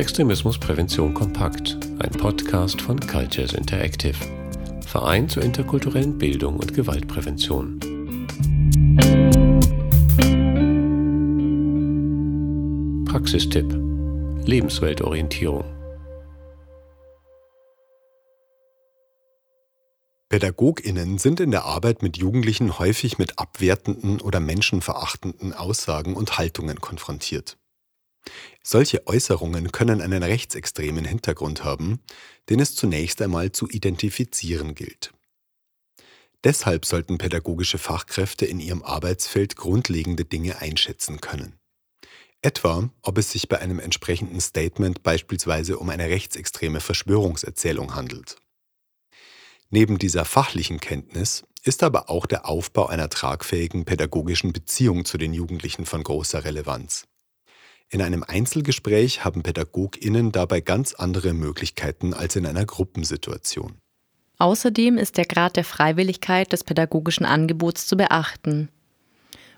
Rechtsextremismus Kompakt, ein Podcast von Cultures Interactive, Verein zur interkulturellen Bildung und Gewaltprävention. Praxistipp Lebensweltorientierung PädagogInnen sind in der Arbeit mit Jugendlichen häufig mit abwertenden oder menschenverachtenden Aussagen und Haltungen konfrontiert. Solche Äußerungen können einen rechtsextremen Hintergrund haben, den es zunächst einmal zu identifizieren gilt. Deshalb sollten pädagogische Fachkräfte in ihrem Arbeitsfeld grundlegende Dinge einschätzen können. Etwa, ob es sich bei einem entsprechenden Statement beispielsweise um eine rechtsextreme Verschwörungserzählung handelt. Neben dieser fachlichen Kenntnis ist aber auch der Aufbau einer tragfähigen pädagogischen Beziehung zu den Jugendlichen von großer Relevanz. In einem Einzelgespräch haben Pädagoginnen dabei ganz andere Möglichkeiten als in einer Gruppensituation. Außerdem ist der Grad der Freiwilligkeit des pädagogischen Angebots zu beachten.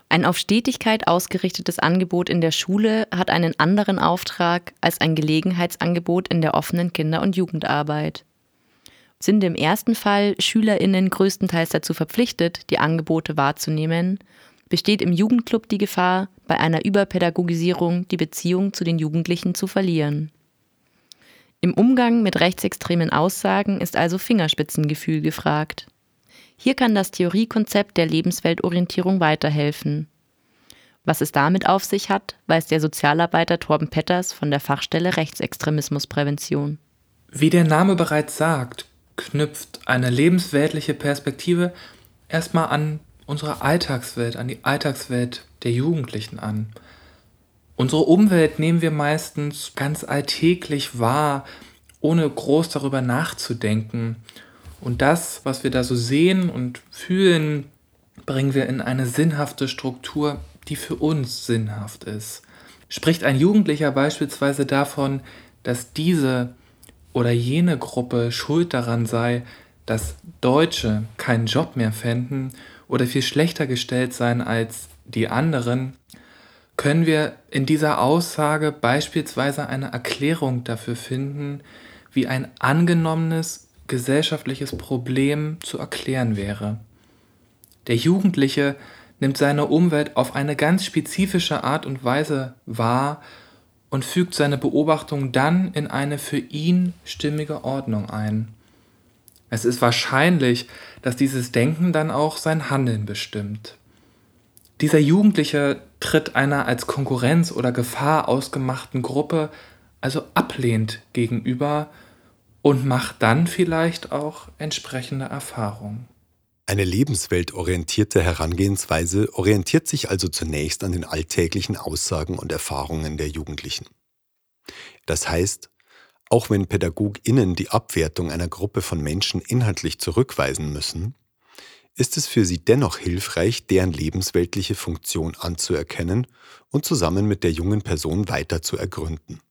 Ein auf Stetigkeit ausgerichtetes Angebot in der Schule hat einen anderen Auftrag als ein Gelegenheitsangebot in der offenen Kinder- und Jugendarbeit sind im ersten Fall SchülerInnen größtenteils dazu verpflichtet, die Angebote wahrzunehmen, besteht im Jugendclub die Gefahr, bei einer Überpädagogisierung die Beziehung zu den Jugendlichen zu verlieren. Im Umgang mit rechtsextremen Aussagen ist also Fingerspitzengefühl gefragt. Hier kann das Theoriekonzept der Lebensweltorientierung weiterhelfen. Was es damit auf sich hat, weiß der Sozialarbeiter Torben Petters von der Fachstelle Rechtsextremismusprävention. Wie der Name bereits sagt, knüpft eine lebensweltliche Perspektive erstmal an unsere Alltagswelt, an die Alltagswelt der Jugendlichen an. Unsere Umwelt nehmen wir meistens ganz alltäglich wahr, ohne groß darüber nachzudenken. Und das, was wir da so sehen und fühlen, bringen wir in eine sinnhafte Struktur, die für uns sinnhaft ist. Spricht ein Jugendlicher beispielsweise davon, dass diese oder jene Gruppe schuld daran sei, dass Deutsche keinen Job mehr fänden oder viel schlechter gestellt seien als die anderen, können wir in dieser Aussage beispielsweise eine Erklärung dafür finden, wie ein angenommenes gesellschaftliches Problem zu erklären wäre. Der Jugendliche nimmt seine Umwelt auf eine ganz spezifische Art und Weise wahr und fügt seine Beobachtung dann in eine für ihn stimmige Ordnung ein. Es ist wahrscheinlich, dass dieses Denken dann auch sein Handeln bestimmt. Dieser Jugendliche tritt einer als Konkurrenz oder Gefahr ausgemachten Gruppe also ablehnt gegenüber und macht dann vielleicht auch entsprechende Erfahrungen. Eine lebensweltorientierte Herangehensweise orientiert sich also zunächst an den alltäglichen Aussagen und Erfahrungen der Jugendlichen. Das heißt, auch wenn Pädagoginnen die Abwertung einer Gruppe von Menschen inhaltlich zurückweisen müssen, ist es für sie dennoch hilfreich, deren lebensweltliche Funktion anzuerkennen und zusammen mit der jungen Person weiter zu ergründen.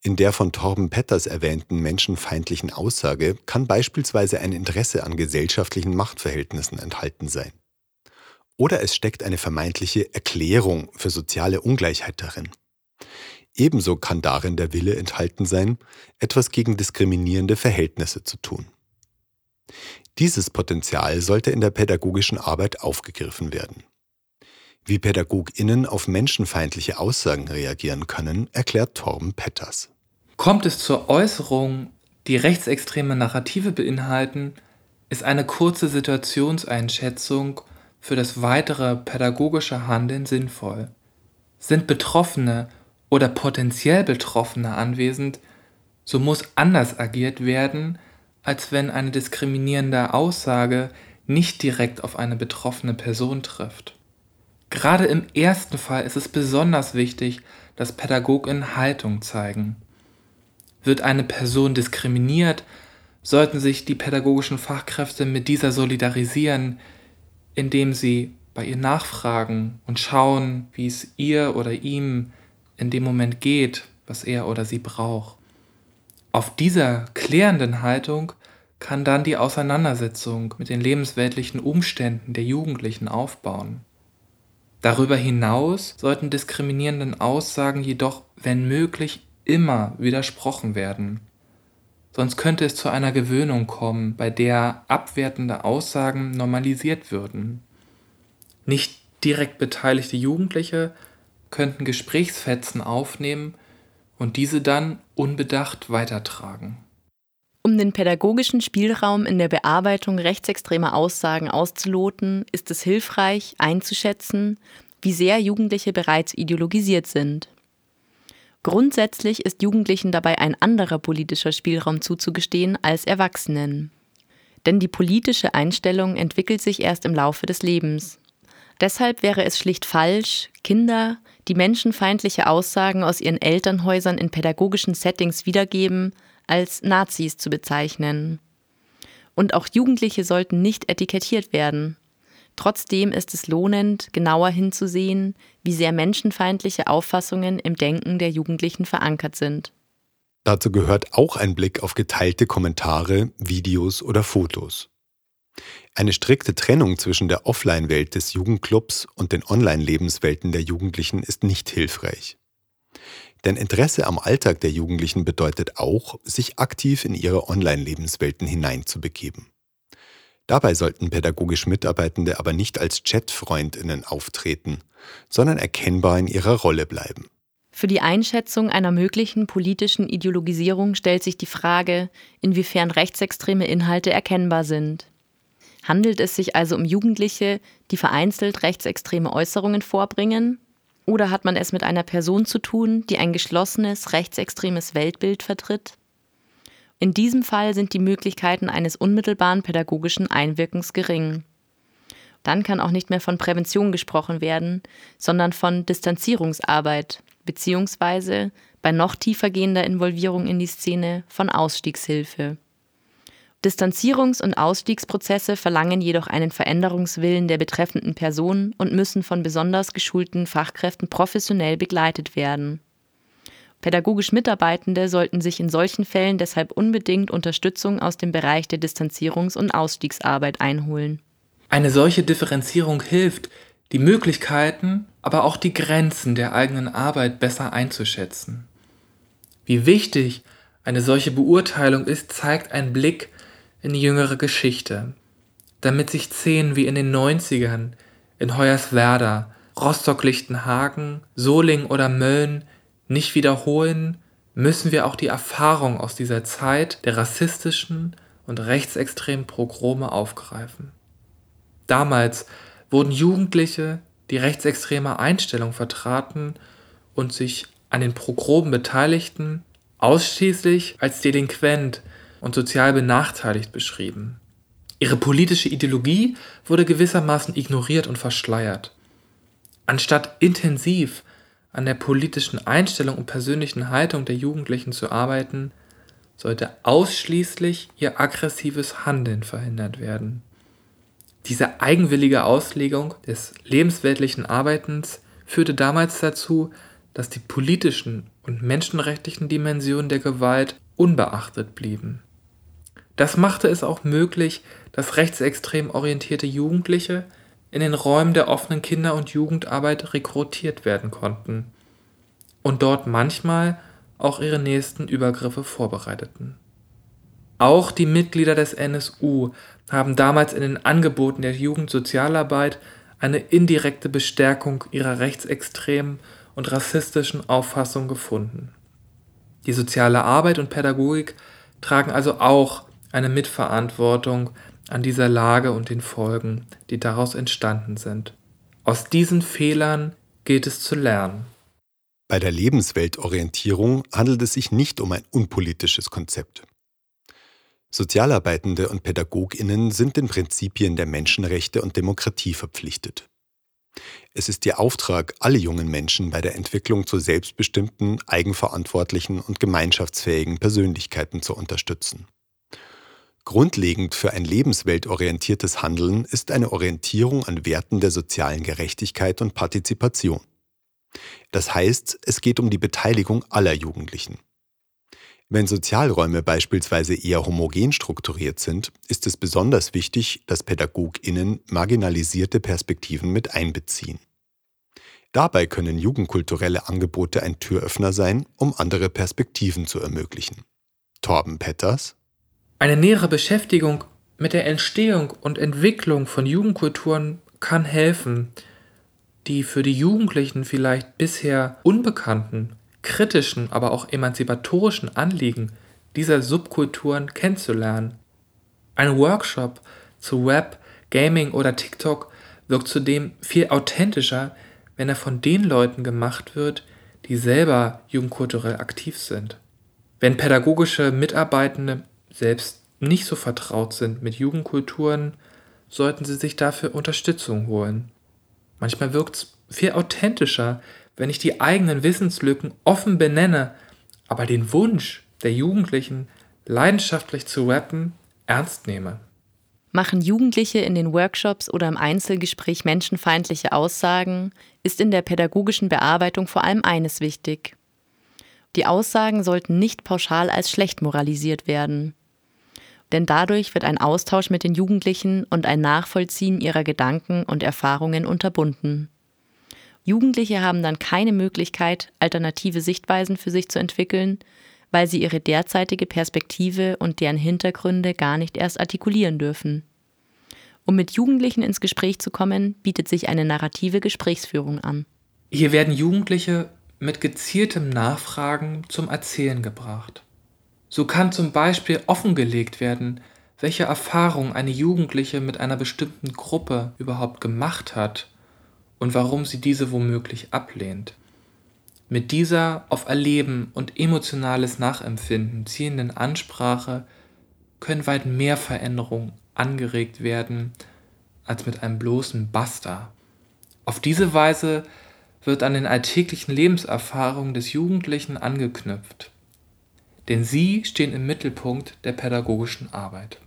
In der von Torben Petters erwähnten menschenfeindlichen Aussage kann beispielsweise ein Interesse an gesellschaftlichen Machtverhältnissen enthalten sein. Oder es steckt eine vermeintliche Erklärung für soziale Ungleichheit darin. Ebenso kann darin der Wille enthalten sein, etwas gegen diskriminierende Verhältnisse zu tun. Dieses Potenzial sollte in der pädagogischen Arbeit aufgegriffen werden. Wie PädagogInnen auf menschenfeindliche Aussagen reagieren können, erklärt Torben Petters. Kommt es zur Äußerung, die rechtsextreme Narrative beinhalten, ist eine kurze Situationseinschätzung für das weitere pädagogische Handeln sinnvoll. Sind Betroffene oder potenziell Betroffene anwesend, so muss anders agiert werden, als wenn eine diskriminierende Aussage nicht direkt auf eine betroffene Person trifft. Gerade im ersten Fall ist es besonders wichtig, dass Pädagogen Haltung zeigen. Wird eine Person diskriminiert, sollten sich die pädagogischen Fachkräfte mit dieser solidarisieren, indem sie bei ihr nachfragen und schauen, wie es ihr oder ihm in dem Moment geht, was er oder sie braucht. Auf dieser klärenden Haltung kann dann die Auseinandersetzung mit den lebensweltlichen Umständen der Jugendlichen aufbauen. Darüber hinaus sollten diskriminierenden Aussagen jedoch, wenn möglich, immer widersprochen werden. Sonst könnte es zu einer Gewöhnung kommen, bei der abwertende Aussagen normalisiert würden. Nicht direkt beteiligte Jugendliche könnten Gesprächsfetzen aufnehmen und diese dann unbedacht weitertragen. Um den pädagogischen Spielraum in der Bearbeitung rechtsextremer Aussagen auszuloten, ist es hilfreich einzuschätzen, wie sehr Jugendliche bereits ideologisiert sind. Grundsätzlich ist Jugendlichen dabei ein anderer politischer Spielraum zuzugestehen als Erwachsenen. Denn die politische Einstellung entwickelt sich erst im Laufe des Lebens. Deshalb wäre es schlicht falsch, Kinder, die menschenfeindliche Aussagen aus ihren Elternhäusern in pädagogischen Settings wiedergeben, als Nazis zu bezeichnen. Und auch Jugendliche sollten nicht etikettiert werden. Trotzdem ist es lohnend, genauer hinzusehen, wie sehr menschenfeindliche Auffassungen im Denken der Jugendlichen verankert sind. Dazu gehört auch ein Blick auf geteilte Kommentare, Videos oder Fotos. Eine strikte Trennung zwischen der Offline-Welt des Jugendclubs und den Online-Lebenswelten der Jugendlichen ist nicht hilfreich. Denn Interesse am Alltag der Jugendlichen bedeutet auch, sich aktiv in ihre Online-Lebenswelten hineinzubegeben. Dabei sollten pädagogisch Mitarbeitende aber nicht als Chatfreundinnen auftreten, sondern erkennbar in ihrer Rolle bleiben. Für die Einschätzung einer möglichen politischen Ideologisierung stellt sich die Frage, inwiefern rechtsextreme Inhalte erkennbar sind. Handelt es sich also um Jugendliche, die vereinzelt rechtsextreme Äußerungen vorbringen? Oder hat man es mit einer Person zu tun, die ein geschlossenes rechtsextremes Weltbild vertritt? In diesem Fall sind die Möglichkeiten eines unmittelbaren pädagogischen Einwirkens gering. Dann kann auch nicht mehr von Prävention gesprochen werden, sondern von Distanzierungsarbeit beziehungsweise bei noch tiefergehender Involvierung in die Szene von Ausstiegshilfe. Distanzierungs- und Ausstiegsprozesse verlangen jedoch einen Veränderungswillen der betreffenden Person und müssen von besonders geschulten Fachkräften professionell begleitet werden. Pädagogisch Mitarbeitende sollten sich in solchen Fällen deshalb unbedingt Unterstützung aus dem Bereich der Distanzierungs- und Ausstiegsarbeit einholen. Eine solche Differenzierung hilft, die Möglichkeiten, aber auch die Grenzen der eigenen Arbeit besser einzuschätzen. Wie wichtig eine solche Beurteilung ist, zeigt ein Blick in die jüngere Geschichte, damit sich Szenen wie in den 90ern in Hoyerswerda, Rostock-Lichtenhagen, Solingen oder Mölln nicht wiederholen, müssen wir auch die Erfahrung aus dieser Zeit der rassistischen und rechtsextremen Progrome aufgreifen. Damals wurden Jugendliche, die rechtsextreme Einstellung vertraten und sich an den Progromen beteiligten, ausschließlich als delinquent und sozial benachteiligt beschrieben. Ihre politische Ideologie wurde gewissermaßen ignoriert und verschleiert. Anstatt intensiv an der politischen Einstellung und persönlichen Haltung der Jugendlichen zu arbeiten, sollte ausschließlich ihr aggressives Handeln verhindert werden. Diese eigenwillige Auslegung des lebensweltlichen Arbeitens führte damals dazu, dass die politischen und menschenrechtlichen Dimensionen der Gewalt unbeachtet blieben. Das machte es auch möglich, dass rechtsextrem orientierte Jugendliche in den Räumen der offenen Kinder- und Jugendarbeit rekrutiert werden konnten und dort manchmal auch ihre nächsten Übergriffe vorbereiteten. Auch die Mitglieder des NSU haben damals in den Angeboten der Jugendsozialarbeit eine indirekte Bestärkung ihrer rechtsextremen und rassistischen Auffassung gefunden. Die soziale Arbeit und Pädagogik tragen also auch eine Mitverantwortung an dieser Lage und den Folgen, die daraus entstanden sind. Aus diesen Fehlern gilt es zu lernen. Bei der Lebensweltorientierung handelt es sich nicht um ein unpolitisches Konzept. Sozialarbeitende und Pädagoginnen sind den Prinzipien der Menschenrechte und Demokratie verpflichtet. Es ist ihr Auftrag, alle jungen Menschen bei der Entwicklung zu selbstbestimmten, eigenverantwortlichen und gemeinschaftsfähigen Persönlichkeiten zu unterstützen. Grundlegend für ein lebensweltorientiertes Handeln ist eine Orientierung an Werten der sozialen Gerechtigkeit und Partizipation. Das heißt, es geht um die Beteiligung aller Jugendlichen. Wenn Sozialräume beispielsweise eher homogen strukturiert sind, ist es besonders wichtig, dass Pädagoginnen marginalisierte Perspektiven mit einbeziehen. Dabei können jugendkulturelle Angebote ein Türöffner sein, um andere Perspektiven zu ermöglichen. Torben Petters Eine nähere Beschäftigung mit der Entstehung und Entwicklung von Jugendkulturen kann helfen, die für die Jugendlichen vielleicht bisher unbekannten, kritischen, aber auch emanzipatorischen Anliegen dieser Subkulturen kennenzulernen. Ein Workshop zu Web, Gaming oder TikTok wirkt zudem viel authentischer, wenn er von den Leuten gemacht wird, die selber jugendkulturell aktiv sind. Wenn pädagogische Mitarbeitende selbst nicht so vertraut sind mit Jugendkulturen, sollten sie sich dafür Unterstützung holen. Manchmal wirkt es viel authentischer, wenn ich die eigenen Wissenslücken offen benenne, aber den Wunsch der Jugendlichen, leidenschaftlich zu rappen, ernst nehme. Machen Jugendliche in den Workshops oder im Einzelgespräch menschenfeindliche Aussagen, ist in der pädagogischen Bearbeitung vor allem eines wichtig. Die Aussagen sollten nicht pauschal als schlecht moralisiert werden. Denn dadurch wird ein Austausch mit den Jugendlichen und ein Nachvollziehen ihrer Gedanken und Erfahrungen unterbunden. Jugendliche haben dann keine Möglichkeit, alternative Sichtweisen für sich zu entwickeln, weil sie ihre derzeitige Perspektive und deren Hintergründe gar nicht erst artikulieren dürfen. Um mit Jugendlichen ins Gespräch zu kommen, bietet sich eine narrative Gesprächsführung an. Hier werden Jugendliche mit gezieltem Nachfragen zum Erzählen gebracht. So kann zum Beispiel offengelegt werden, welche Erfahrung eine Jugendliche mit einer bestimmten Gruppe überhaupt gemacht hat und warum sie diese womöglich ablehnt. Mit dieser auf Erleben und emotionales Nachempfinden zielenden Ansprache können weit mehr Veränderungen angeregt werden als mit einem bloßen Basta. Auf diese Weise wird an den alltäglichen Lebenserfahrungen des Jugendlichen angeknüpft. Denn sie stehen im Mittelpunkt der pädagogischen Arbeit.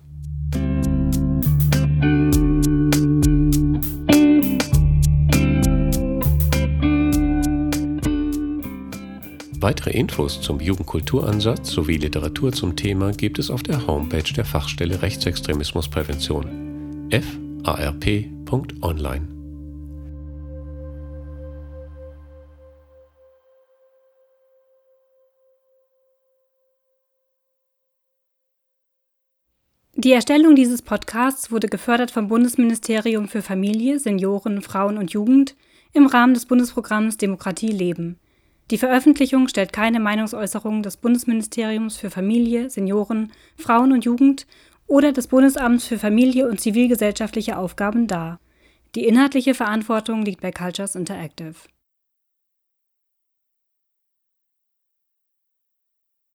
Weitere Infos zum Jugendkulturansatz sowie Literatur zum Thema gibt es auf der Homepage der Fachstelle Rechtsextremismusprävention farp.online. Die Erstellung dieses Podcasts wurde gefördert vom Bundesministerium für Familie, Senioren, Frauen und Jugend im Rahmen des Bundesprogramms Demokratie leben. Die Veröffentlichung stellt keine Meinungsäußerung des Bundesministeriums für Familie, Senioren, Frauen und Jugend oder des Bundesamts für Familie und zivilgesellschaftliche Aufgaben dar. Die inhaltliche Verantwortung liegt bei Cultures Interactive